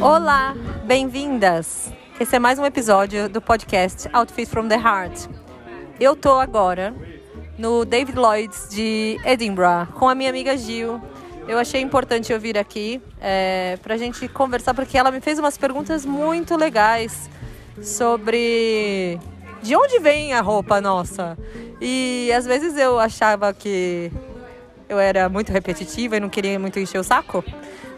Olá, bem-vindas! Esse é mais um episódio do podcast Outfit from the Heart. Eu tô agora no David Lloyd's de Edinburgh com a minha amiga Gil. Eu achei importante eu vir aqui é, para a gente conversar porque ela me fez umas perguntas muito legais sobre de onde vem a roupa nossa. E às vezes eu achava que eu era muito repetitiva e não queria muito encher o saco.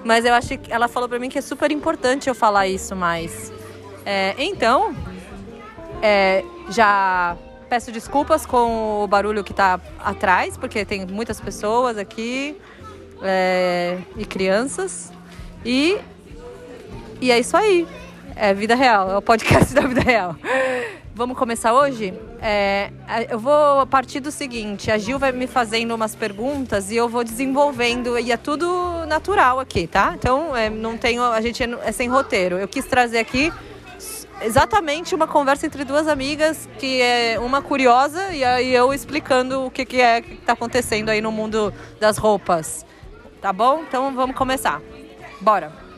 Mas eu acho que ela falou para mim que é super importante eu falar isso mais. É, então, é, já peço desculpas com o barulho que está atrás, porque tem muitas pessoas aqui é, e crianças. E, e é isso aí. É vida real, é o podcast da vida real. Vamos começar hoje? É, eu vou partir do seguinte: a Gil vai me fazendo umas perguntas e eu vou desenvolvendo, e é tudo natural aqui, tá? Então, é, não tenho, a gente é, é sem roteiro. Eu quis trazer aqui exatamente uma conversa entre duas amigas, que é uma curiosa e aí eu explicando o que, que é que está acontecendo aí no mundo das roupas. Tá bom? Então vamos começar. Bora!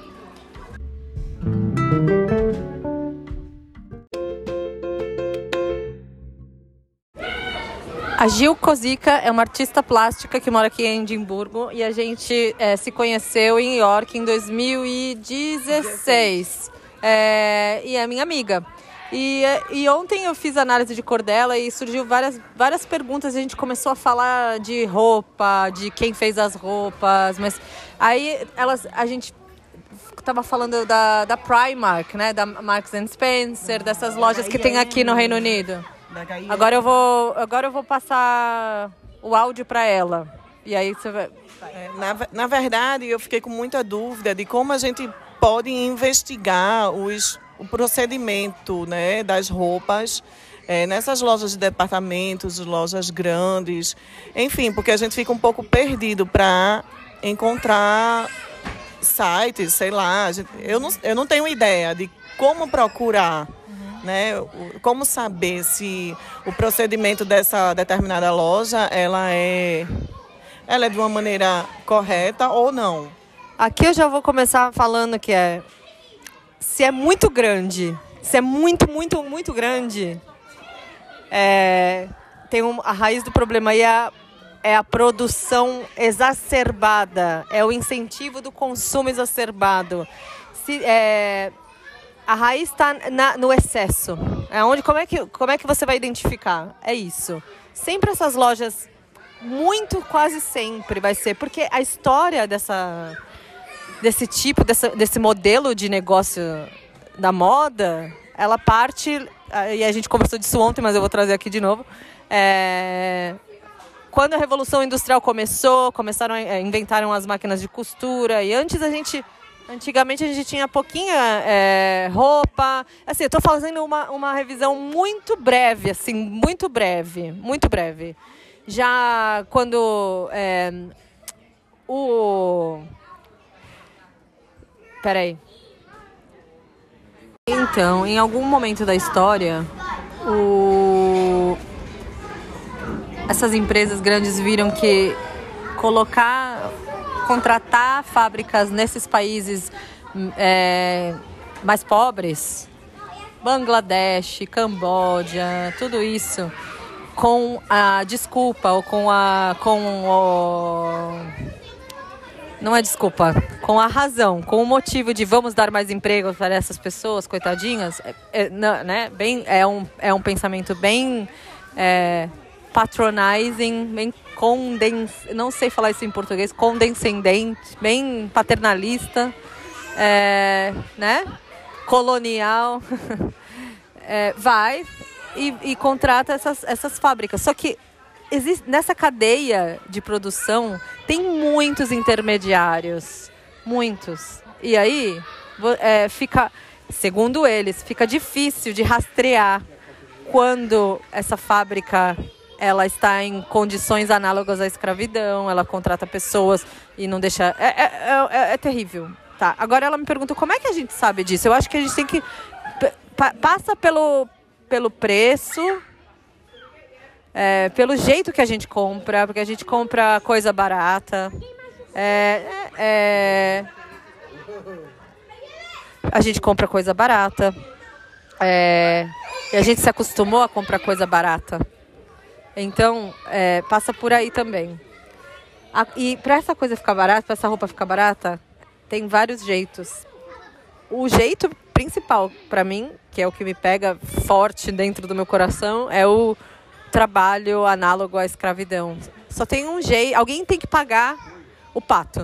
A Gil Kozica é uma artista plástica que mora aqui em Edimburgo e a gente é, se conheceu em York em 2016. É, e é minha amiga. E, e, ontem eu fiz análise de cor dela e surgiu várias, várias perguntas. A gente começou a falar de roupa, de quem fez as roupas, mas aí elas, a gente estava falando da, da Primark, né? Da Marks and Spencer, dessas lojas que tem aqui no Reino Unido. Agora eu vou, agora eu vou passar o áudio para ela. E aí você vai. É, na, na verdade, eu fiquei com muita dúvida de como a gente pode investigar os, o procedimento né, das roupas é, nessas lojas de departamentos, lojas grandes, enfim, porque a gente fica um pouco perdido para encontrar sites, sei lá. Gente, eu, não, eu não tenho ideia de como procurar né? Como saber se o procedimento dessa determinada loja ela é, ela é de uma maneira correta ou não? Aqui eu já vou começar falando que é se é muito grande, se é muito, muito, muito grande, é, tem um, a raiz do problema aí é a, é a produção exacerbada, é o incentivo do consumo exacerbado. Se, é, a raiz está no excesso. É onde, como, é que, como é que você vai identificar? É isso. Sempre essas lojas, muito, quase sempre vai ser. Porque a história dessa, desse tipo, dessa, desse modelo de negócio da moda, ela parte. E a gente conversou disso ontem, mas eu vou trazer aqui de novo. É, quando a Revolução Industrial começou, começaram a inventaram as máquinas de costura. E antes a gente Antigamente a gente tinha pouquinha é, roupa. Assim, eu estou fazendo uma, uma revisão muito breve, assim, muito breve, muito breve. Já quando é, o. Peraí. Então, em algum momento da história, o... essas empresas grandes viram que colocar contratar fábricas nesses países é, mais pobres, Bangladesh, Camboja, tudo isso, com a desculpa ou com a com o não é desculpa, com a razão, com o motivo de vamos dar mais emprego para essas pessoas, coitadinhas, é, é, né? Bem, é um é um pensamento bem é, patronizing, bem condens, não sei falar isso em português, condescendente, bem paternalista, é, né? Colonial, é, vai e, e, contrata essas, essas fábricas. Só que existe, nessa cadeia de produção tem muitos intermediários, muitos. E aí é, fica, segundo eles, fica difícil de rastrear quando essa fábrica ela está em condições análogas à escravidão, ela contrata pessoas e não deixa. É, é, é, é terrível. Tá. Agora ela me pergunta como é que a gente sabe disso. Eu acho que a gente tem que. Passa pelo, pelo preço, é, pelo jeito que a gente compra, porque a gente compra coisa barata. É, é, a gente compra coisa barata. É, e a gente se acostumou a comprar coisa barata. Então, é, passa por aí também. A, e para essa coisa ficar barata, para essa roupa ficar barata, tem vários jeitos. O jeito principal para mim, que é o que me pega forte dentro do meu coração, é o trabalho análogo à escravidão. Só tem um jeito, alguém tem que pagar o pato.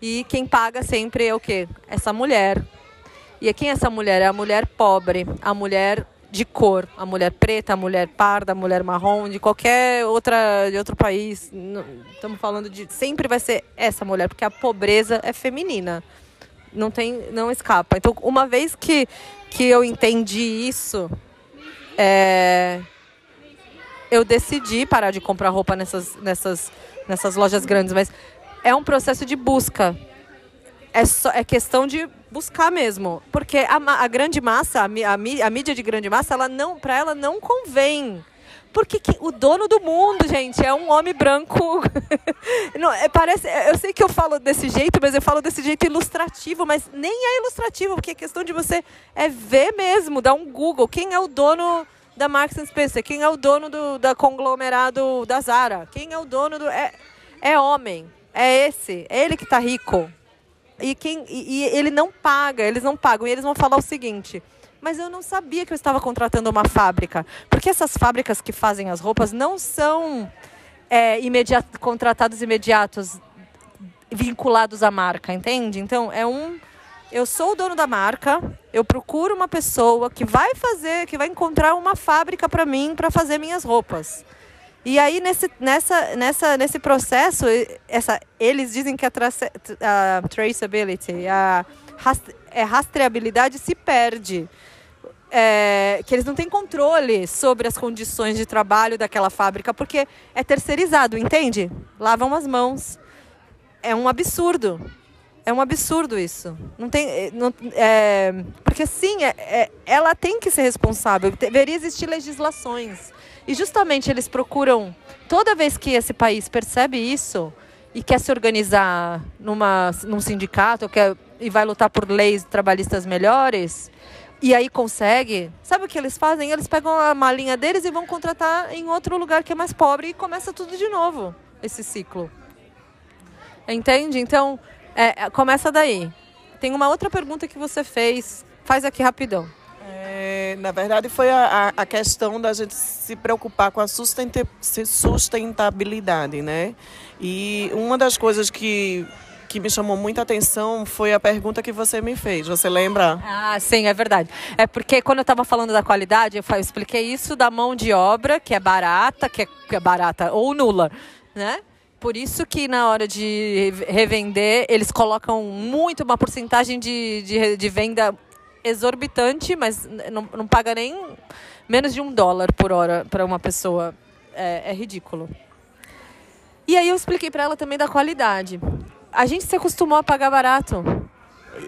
E quem paga sempre é o quê? Essa mulher. E quem é essa mulher? É a mulher pobre, a mulher de cor, a mulher preta, a mulher parda, a mulher marrom, de qualquer outra de outro país. Estamos falando de sempre vai ser essa mulher, porque a pobreza é feminina. Não tem, não escapa. Então, uma vez que que eu entendi isso, é, eu decidi parar de comprar roupa nessas nessas nessas lojas grandes, mas é um processo de busca. É, só, é questão de buscar mesmo. Porque a, a grande massa, a, a, a, mídia de grande massa, ela não, para ela não convém. Porque que, o dono do mundo, gente, é um homem branco. não, é, parece, é, eu sei que eu falo desse jeito, mas eu falo desse jeito ilustrativo, mas nem é ilustrativo, porque é questão de você é ver mesmo, dar um Google. Quem é o dono da Marks Spencer? Quem é o dono do da conglomerado da Zara? Quem é o dono do. É, é homem. É esse. É ele que está rico. E, quem, e, e ele não paga, eles não pagam. E eles vão falar o seguinte: mas eu não sabia que eu estava contratando uma fábrica. Porque essas fábricas que fazem as roupas não são é, imediat contratados imediatos vinculados à marca, entende? Então, é um. Eu sou o dono da marca, eu procuro uma pessoa que vai fazer, que vai encontrar uma fábrica para mim para fazer minhas roupas. E aí, nesse, nessa, nessa, nesse processo, essa, eles dizem que a, a traceability, a é, rastreabilidade se perde. É, que eles não têm controle sobre as condições de trabalho daquela fábrica, porque é terceirizado, entende? Lavam as mãos. É um absurdo. É um absurdo isso. Não tem, é, não, é, porque sim, é, é, ela tem que ser responsável. Deveria existir legislações e justamente eles procuram, toda vez que esse país percebe isso e quer se organizar numa, num sindicato quer, e vai lutar por leis trabalhistas melhores, e aí consegue, sabe o que eles fazem? Eles pegam a malinha deles e vão contratar em outro lugar que é mais pobre e começa tudo de novo, esse ciclo. Entende? Então, é, começa daí. Tem uma outra pergunta que você fez, faz aqui rapidão na verdade, foi a, a questão da gente se preocupar com a sustentabilidade, né? E uma das coisas que que me chamou muita atenção foi a pergunta que você me fez. Você lembra? Ah, sim, é verdade. É porque quando eu estava falando da qualidade, eu expliquei isso da mão de obra, que é barata, que é, que é barata ou nula, né? Por isso que na hora de revender, eles colocam muito uma porcentagem de, de, de venda exorbitante, mas não, não paga nem menos de um dólar por hora para uma pessoa. É, é, ridículo. E aí eu expliquei para ela também da qualidade. A gente se acostumou a pagar barato.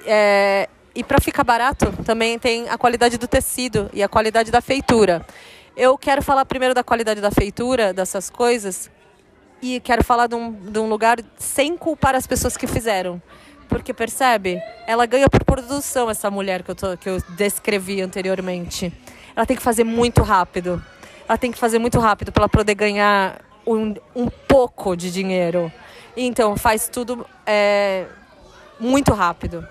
É, e para ficar barato, também tem a qualidade do tecido e a qualidade da feitura. Eu quero falar primeiro da qualidade da feitura, dessas coisas, e quero falar de um, de um lugar sem culpar as pessoas que fizeram. Porque percebe? Ela ganha por produção, essa mulher que eu, tô, que eu descrevi anteriormente. Ela tem que fazer muito rápido. Ela tem que fazer muito rápido para ela poder ganhar um, um pouco de dinheiro. Então, faz tudo é, muito rápido.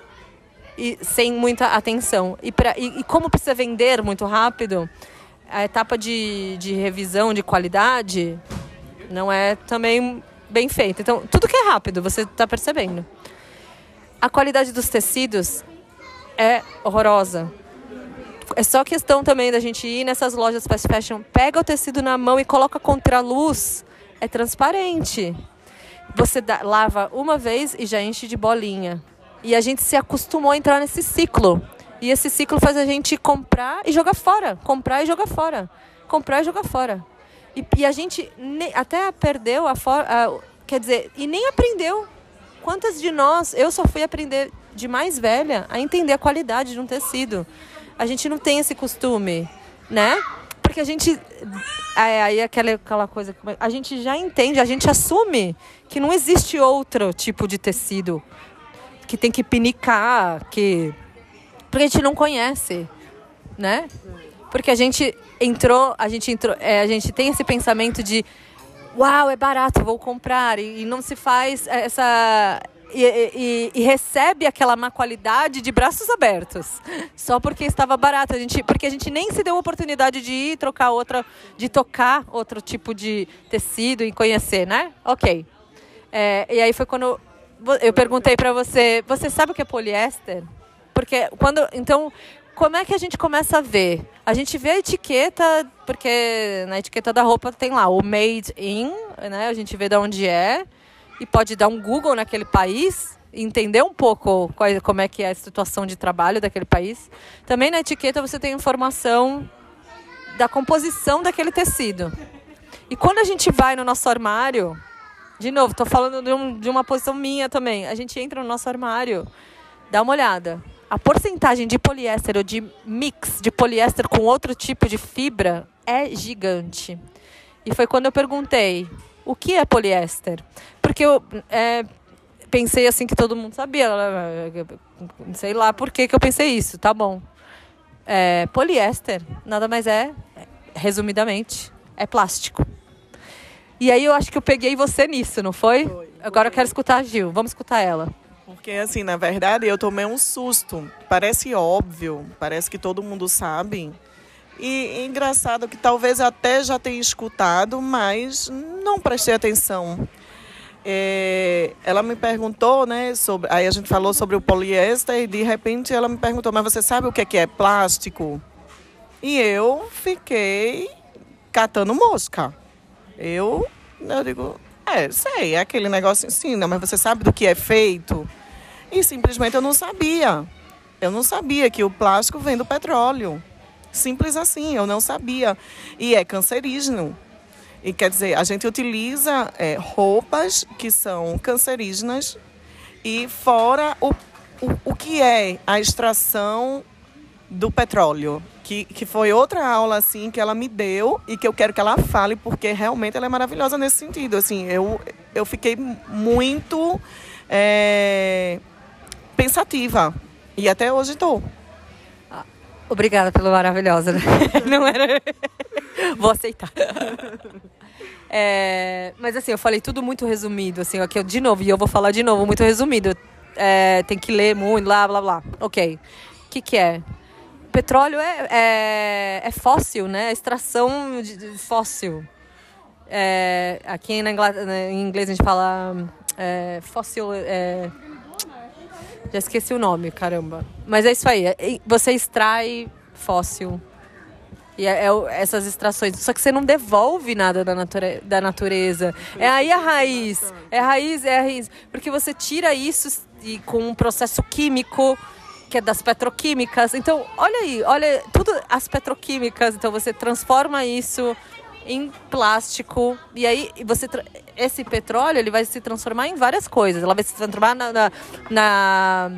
E sem muita atenção. E, pra, e, e como precisa vender muito rápido, a etapa de, de revisão de qualidade não é também bem feita. Então, tudo que é rápido, você está percebendo. A qualidade dos tecidos é horrorosa. É só questão também da gente ir nessas lojas fast fashion, pega o tecido na mão e coloca contra a luz. É transparente. Você dá, lava uma vez e já enche de bolinha. E a gente se acostumou a entrar nesse ciclo. E esse ciclo faz a gente comprar e jogar fora. Comprar e jogar fora. Comprar e jogar fora. E, e a gente até perdeu a forma. Quer dizer, e nem aprendeu Quantas de nós, eu só fui aprender de mais velha a entender a qualidade de um tecido. A gente não tem esse costume, né? Porque a gente. É, aí aquela, aquela coisa. A gente já entende, a gente assume que não existe outro tipo de tecido que tem que pinicar, que Porque a gente não conhece, né? Porque a gente entrou, a gente entrou, é, a gente tem esse pensamento de uau, é barato, vou comprar. E, e não se faz essa. E, e, e, recebe aquela má qualidade de braços abertos. Só porque estava barato. A gente, porque a gente nem se deu a oportunidade de ir trocar outra, de tocar outro tipo de tecido e conhecer, né? Ok. É, e aí foi quando eu perguntei para você, você sabe o que é poliéster? Porque quando. Então, como é que a gente começa a ver? A gente vê a etiqueta, porque na etiqueta da roupa tem lá o made in, né? A gente vê de onde é e pode dar um Google naquele país, entender um pouco qual, como é que é a situação de trabalho daquele país. Também na etiqueta você tem informação da composição daquele tecido. E quando a gente vai no nosso armário, de novo, estou falando de, um, de uma posição minha também, a gente entra no nosso armário, dá uma olhada a porcentagem de poliéster ou de mix de poliéster com outro tipo de fibra é gigante. E foi quando eu perguntei o que é poliéster, porque eu é, pensei assim que todo mundo sabia, sei lá por que, que eu pensei isso, tá bom. É, poliéster nada mais é, resumidamente, é plástico. E aí eu acho que eu peguei você nisso, não foi? foi Agora eu quero escutar a Gil, vamos escutar ela. Porque, assim, na verdade, eu tomei um susto. Parece óbvio, parece que todo mundo sabe. E engraçado que talvez até já tenha escutado, mas não prestei atenção. É, ela me perguntou, né, sobre, aí a gente falou sobre o poliéster e de repente ela me perguntou, mas você sabe o que é, que é plástico? E eu fiquei catando mosca. Eu, eu digo, é, sei, é aquele negócio assim, não, mas você sabe do que é feito? E simplesmente eu não sabia. Eu não sabia que o plástico vem do petróleo. Simples assim, eu não sabia. E é cancerígeno. E quer dizer, a gente utiliza é, roupas que são cancerígenas e fora o, o, o que é a extração do petróleo que, que foi outra aula assim que ela me deu e que eu quero que ela fale porque realmente ela é maravilhosa nesse sentido. Assim, eu, eu fiquei muito é, pensativa e até hoje estou. Obrigada pelo maravilhosa. Não era. Vou aceitar. É, mas assim, eu falei tudo muito resumido, assim, aqui de novo, e eu vou falar de novo, muito resumido. É, tem que ler muito, blá, blá, blá. Ok. O que, que é? Petróleo é, é, é fóssil, né? Extração de, de fóssil. É, aqui na Inglaterra, em inglês a gente fala é, fóssil. É, já esqueci o nome, caramba. Mas é isso aí. É, você extrai fóssil. E é, é, essas extrações. Só que você não devolve nada da, nature, da natureza. É aí a raiz. É a raiz, é a raiz. Porque você tira isso e com um processo químico que é das petroquímicas. Então, olha aí, olha tudo as petroquímicas. Então, você transforma isso em plástico e aí você esse petróleo ele vai se transformar em várias coisas. Ela vai se transformar na, na, na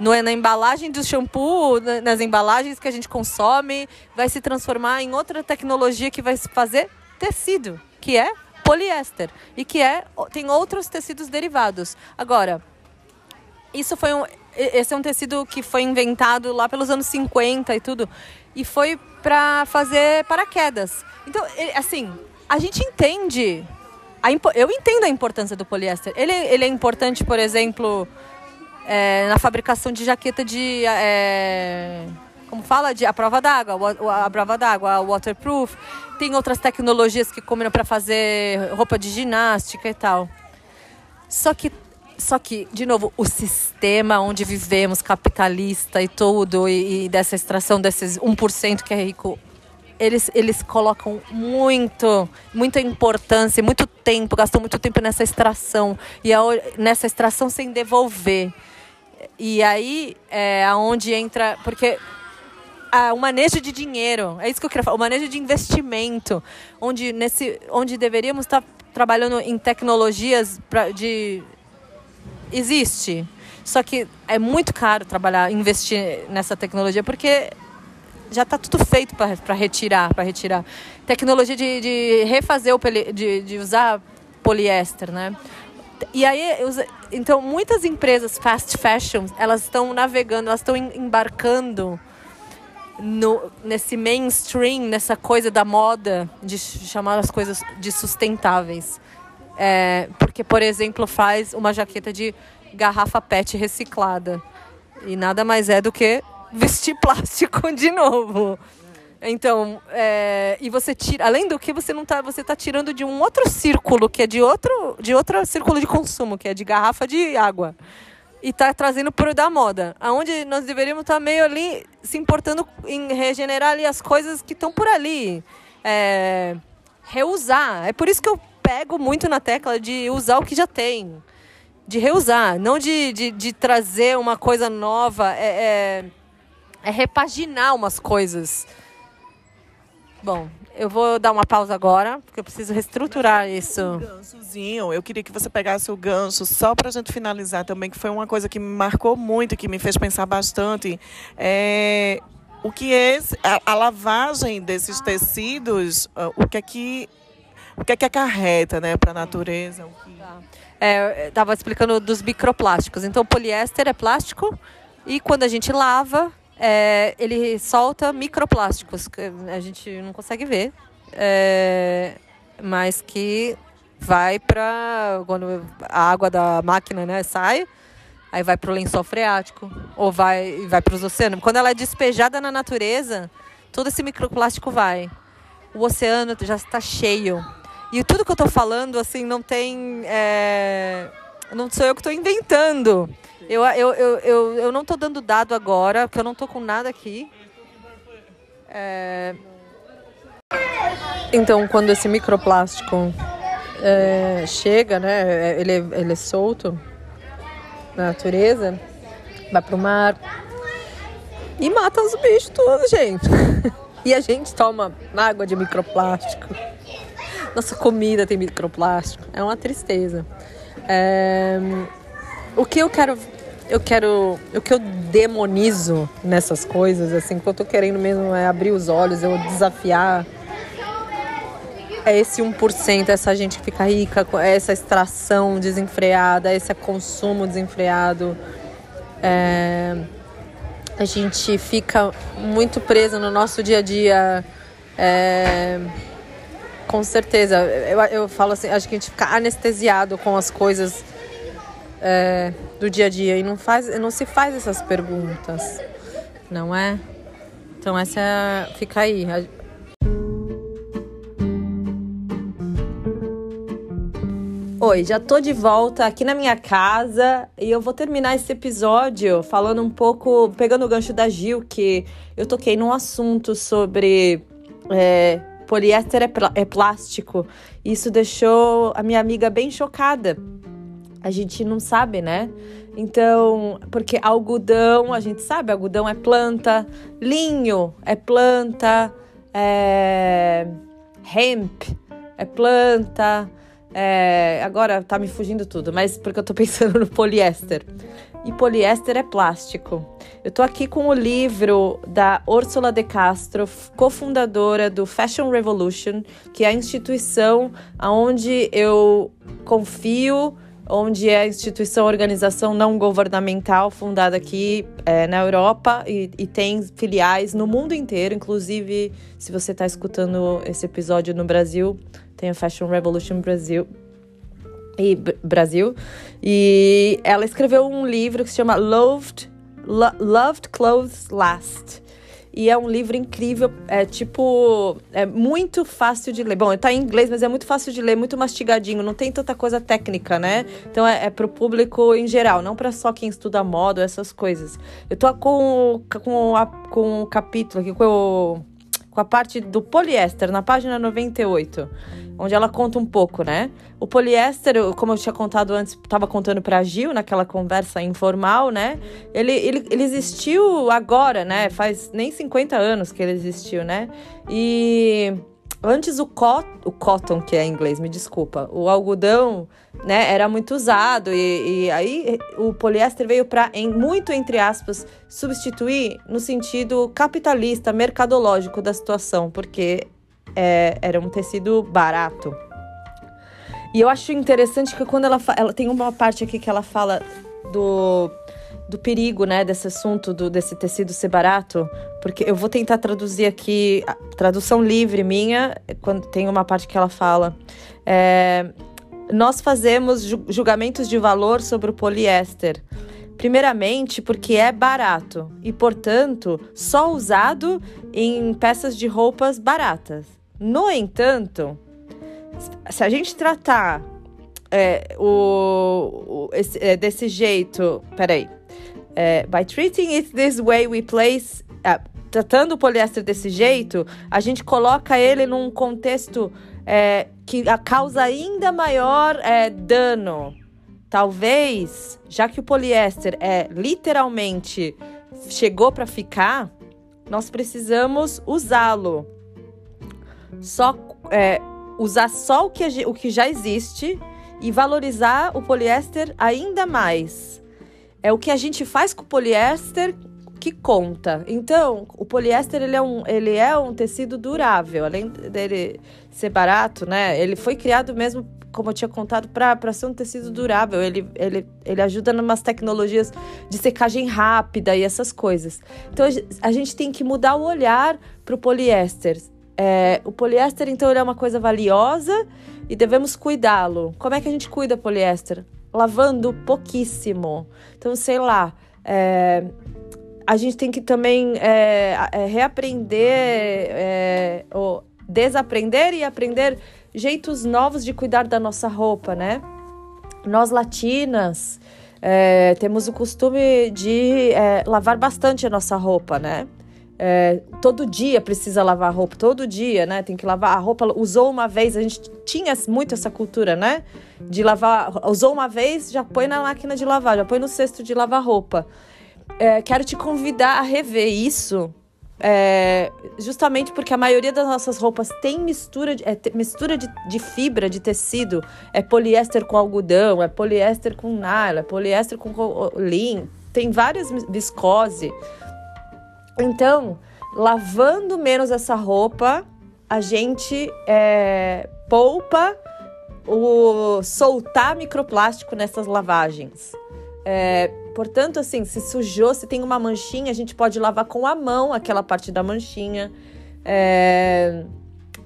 no, na embalagem do shampoo, nas embalagens que a gente consome, vai se transformar em outra tecnologia que vai fazer tecido, que é poliéster e que é tem outros tecidos derivados. Agora, isso foi um esse é um tecido que foi inventado lá pelos anos 50 e tudo. E foi para fazer paraquedas. Então, assim, a gente entende. A, eu entendo a importância do poliéster. Ele, ele é importante, por exemplo, é, na fabricação de jaqueta de. É, como fala? De, a prova d'água, a prova d'água, a waterproof. Tem outras tecnologias que combinam para fazer roupa de ginástica e tal. Só que só que, de novo, o sistema onde vivemos, capitalista e tudo, e, e dessa extração desses 1% que é rico, eles, eles colocam muito, muita importância, muito tempo, gastam muito tempo nessa extração, e a, nessa extração sem devolver. E aí é aonde entra. Porque o manejo de dinheiro, é isso que eu queria falar, o manejo de investimento, onde, nesse, onde deveríamos estar trabalhando em tecnologias pra, de existe. Só que é muito caro trabalhar, investir nessa tecnologia, porque já está tudo feito para retirar, para retirar. Tecnologia de, de refazer o de, de usar poliéster, né? E aí, então, muitas empresas fast fashion, elas estão navegando, elas estão embarcando no, nesse mainstream, nessa coisa da moda, de chamar as coisas de sustentáveis. É, porque, por exemplo, faz uma jaqueta de garrafa PET reciclada. E nada mais é do que vestir plástico de novo. Então, é, e você tira, além do que você não tá, você tá tirando de um outro círculo, que é de outro, de outro círculo de consumo, que é de garrafa de água. E tá trazendo pro da moda, aonde nós deveríamos estar tá meio ali se importando em regenerar ali as coisas que estão por ali. É, reusar. É por isso que eu pego muito na tecla de usar o que já tem. De reusar, não de, de, de trazer uma coisa nova. É, é, é repaginar umas coisas. Bom, eu vou dar uma pausa agora, porque eu preciso reestruturar isso. Um ganchozinho, eu queria que você pegasse o gancho só para a gente finalizar também, que foi uma coisa que me marcou muito, que me fez pensar bastante. É, o que é a, a lavagem desses tecidos, uh, o que é que o que é que acarreta né, para a natureza? Tá. É, Estava explicando dos microplásticos. Então, poliéster é plástico e quando a gente lava, é, ele solta microplásticos que a gente não consegue ver, é, mas que vai para quando a água da máquina né, sai, aí vai para o lençol freático ou vai vai para os oceanos. Quando ela é despejada na natureza, todo esse microplástico vai. O oceano já está cheio. E tudo que eu estou falando assim não tem, é, não sou eu que estou inventando. Eu, eu, eu, eu, eu não estou dando dado agora, porque eu não estou com nada aqui. É... Então, quando esse microplástico é, chega, né, ele, ele é solto na natureza, vai pro mar e mata os bichos todos, gente. e a gente toma água de microplástico. Nossa comida tem microplástico. É uma tristeza. É... O que eu quero eu quero. O que eu demonizo nessas coisas, assim, que eu tô querendo mesmo é abrir os olhos, eu desafiar. É esse 1%, essa gente que fica rica, essa extração desenfreada, esse consumo desenfreado. É, a gente fica muito preso no nosso dia a dia. É, com certeza. Eu, eu falo assim, acho que a gente fica anestesiado com as coisas é, do dia a dia e não, faz, não se faz essas perguntas, não é? Então essa é, fica aí. Oi, já tô de volta aqui na minha casa e eu vou terminar esse episódio falando um pouco, pegando o gancho da Gil, que eu toquei num assunto sobre é, poliéster é, é plástico. Isso deixou a minha amiga bem chocada a gente não sabe, né? Então, porque algodão, a gente sabe, algodão é planta, linho é planta, é... hemp é planta, é... agora tá me fugindo tudo, mas porque eu tô pensando no poliéster. E poliéster é plástico. Eu tô aqui com o livro da Ursula de Castro, cofundadora do Fashion Revolution, que é a instituição onde eu confio onde é a instituição, organização não governamental fundada aqui é, na Europa e, e, tem filiais no mundo inteiro, inclusive se você está escutando esse episódio no Brasil, tem a Fashion Revolution Brasil. E Brasil e ela escreveu um livro que se chama Loved, Lo Loved Clothes Last e é um livro incrível, é tipo, é muito fácil de ler. Bom, tá em inglês, mas é muito fácil de ler, muito mastigadinho, não tem tanta coisa técnica, né? Então é, é pro público em geral, não para só quem estuda moda, essas coisas. Eu tô com, com, a, com o capítulo aqui, com o com a parte do poliéster, na página 98, onde ela conta um pouco, né? O poliéster, como eu tinha contado antes, estava contando para Gil naquela conversa informal, né? Ele, ele, ele existiu agora, né? Faz nem 50 anos que ele existiu, né? E Antes o, cot o cotton, que é em inglês, me desculpa, o algodão, né, era muito usado e, e aí o poliéster veio para, em, muito entre aspas, substituir no sentido capitalista, mercadológico da situação, porque é, era um tecido barato. E eu acho interessante que quando ela, ela tem uma parte aqui que ela fala do, do perigo, né, desse assunto, do, desse tecido ser barato, porque eu vou tentar traduzir aqui, tradução livre minha, quando tem uma parte que ela fala. É, nós fazemos julgamentos de valor sobre o poliéster. Primeiramente, porque é barato e, portanto, só usado em peças de roupas baratas. No entanto, se a gente tratar é, o, o esse, é, desse jeito, peraí, é, by treating it this way, we place. É, tratando o poliéster desse jeito, a gente coloca ele num contexto é, que causa ainda maior é, dano. Talvez, já que o poliéster é literalmente chegou para ficar, nós precisamos usá-lo. Só é, usar só o que, o que já existe e valorizar o poliéster ainda mais. É o que a gente faz com o poliéster que conta. Então, o poliéster ele é um, ele é um tecido durável, além dele ser barato, né? Ele foi criado mesmo, como eu tinha contado, para ser um tecido durável. Ele, ele, ele ajuda em umas tecnologias de secagem rápida e essas coisas. Então, a gente tem que mudar o olhar para o poliéster. É, o poliéster, então, é uma coisa valiosa e devemos cuidá-lo. Como é que a gente cuida poliéster? Lavando pouquíssimo. Então, sei lá, é, a gente tem que também é, é, reaprender, é, ou desaprender e aprender jeitos novos de cuidar da nossa roupa, né? Nós latinas é, temos o costume de é, lavar bastante a nossa roupa, né? É, todo dia precisa lavar roupa, todo dia, né? Tem que lavar a roupa. Usou uma vez, a gente tinha muito essa cultura, né? De lavar, usou uma vez, já põe na máquina de lavar, já põe no cesto de lavar roupa é, quero te convidar a rever isso. É, justamente porque a maioria das nossas roupas tem mistura, de, é, mistura de, de, fibra, de tecido. É poliéster com algodão, é poliéster com nylon, é poliéster com lin. Tem várias viscose. Então, lavando menos essa roupa, a gente é, poupa o soltar microplástico nessas lavagens. É, portanto, assim, se sujou, se tem uma manchinha, a gente pode lavar com a mão aquela parte da manchinha. É,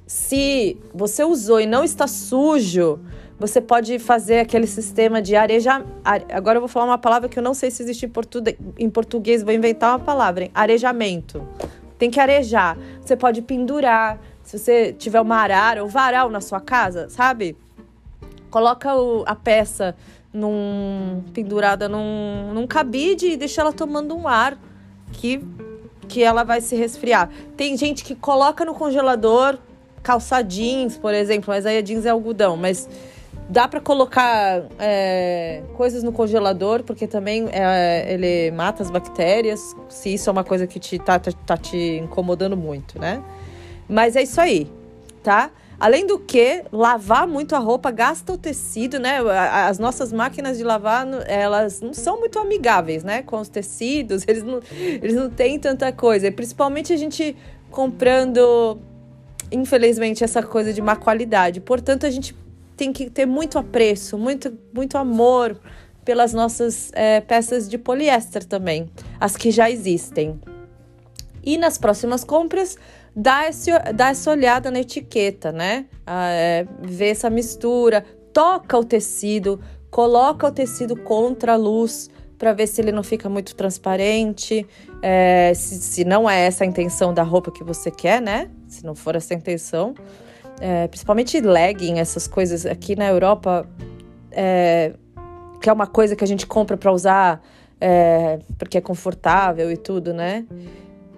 se você usou e não está sujo, você pode fazer aquele sistema de areja. Agora eu vou falar uma palavra que eu não sei se existe em, portu... em português, vou inventar uma palavra: hein? arejamento. Tem que arejar. Você pode pendurar. Se você tiver uma arara ou varal na sua casa, sabe? Coloca o, a peça num, pendurada num, num cabide e deixa ela tomando um ar que, que ela vai se resfriar. Tem gente que coloca no congelador calça jeans, por exemplo, mas aí a jeans é algodão, mas dá para colocar é, coisas no congelador, porque também é, ele mata as bactérias, se isso é uma coisa que te, tá, tá, tá te incomodando muito, né? Mas é isso aí, tá? Além do que, lavar muito a roupa gasta o tecido, né? As nossas máquinas de lavar, elas não são muito amigáveis, né? Com os tecidos, eles não, eles não têm tanta coisa. E principalmente a gente comprando, infelizmente, essa coisa de má qualidade. Portanto, a gente tem que ter muito apreço, muito, muito amor pelas nossas é, peças de poliéster também, as que já existem. E nas próximas compras, dá, esse, dá essa olhada na etiqueta, né? Ah, é, ver essa mistura, toca o tecido, coloca o tecido contra a luz para ver se ele não fica muito transparente, é, se, se, não é essa a intenção da roupa que você quer, né? Se não for essa a intenção. É, principalmente legging, essas coisas aqui na Europa, é, que é uma coisa que a gente compra para usar é, porque é confortável e tudo, né?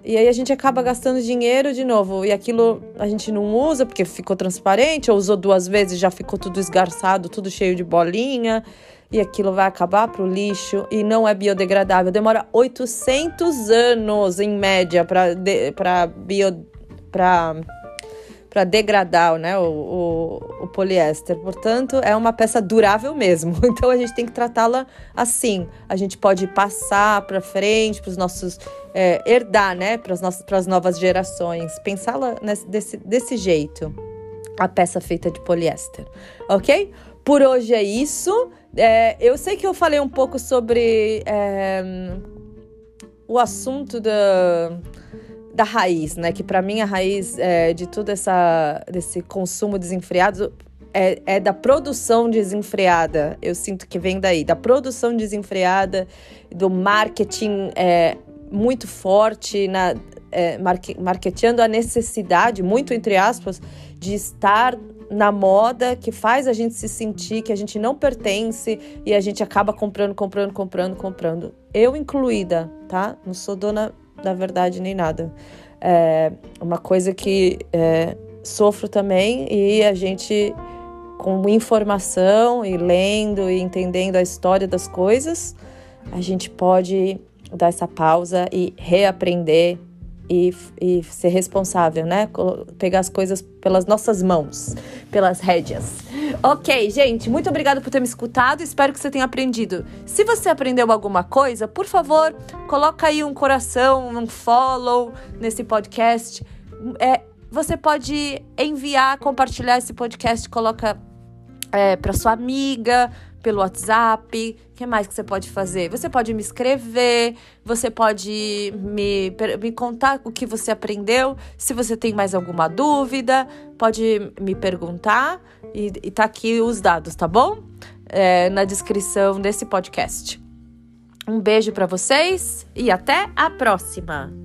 E aí a gente acaba gastando dinheiro de novo. E aquilo a gente não usa porque ficou transparente, ou usou duas vezes já ficou tudo esgarçado, tudo cheio de bolinha. E aquilo vai acabar para o lixo e não é biodegradável. Demora 800 anos em média para bio para para degradar né, o, o, o, poliéster. Portanto, é uma peça durável mesmo. Então a gente tem que tratá-la assim. A gente pode passar para frente, para os nossos. É, herdar né, para as novas gerações. Pensá-la desse, desse jeito. A peça feita de poliéster. Ok? por hoje é isso. É, eu sei que eu falei um pouco sobre é, o assunto da, da raiz, né? Que para mim a raiz é, de todo essa, desse consumo desenfreado é, é, da produção desenfreada. Eu sinto que vem daí, da produção desenfreada, do marketing é, muito forte, na, é, marketeando a necessidade, muito entre aspas, de estar na moda que faz a gente se sentir que a gente não pertence e a gente acaba comprando, comprando, comprando, comprando. Eu incluída, tá? Não sou dona da verdade nem nada. É uma coisa que é, sofro também e a gente com informação e lendo e entendendo a história das coisas, a gente pode dar essa pausa e reaprender e, e ser responsável, né? Pegar as coisas pelas nossas mãos, pelas rédeas. Ok, gente, muito obrigada por ter me escutado. Espero que você tenha aprendido. Se você aprendeu alguma coisa, por favor, coloca aí um coração, um follow nesse podcast. É, você pode enviar, compartilhar esse podcast, coloca é, para sua amiga, pelo WhatsApp. O que mais que você pode fazer? Você pode me escrever, você pode me, me contar o que você aprendeu. Se você tem mais alguma dúvida, pode me perguntar. E, e tá aqui os dados, tá bom? É, na descrição desse podcast. Um beijo para vocês e até a próxima!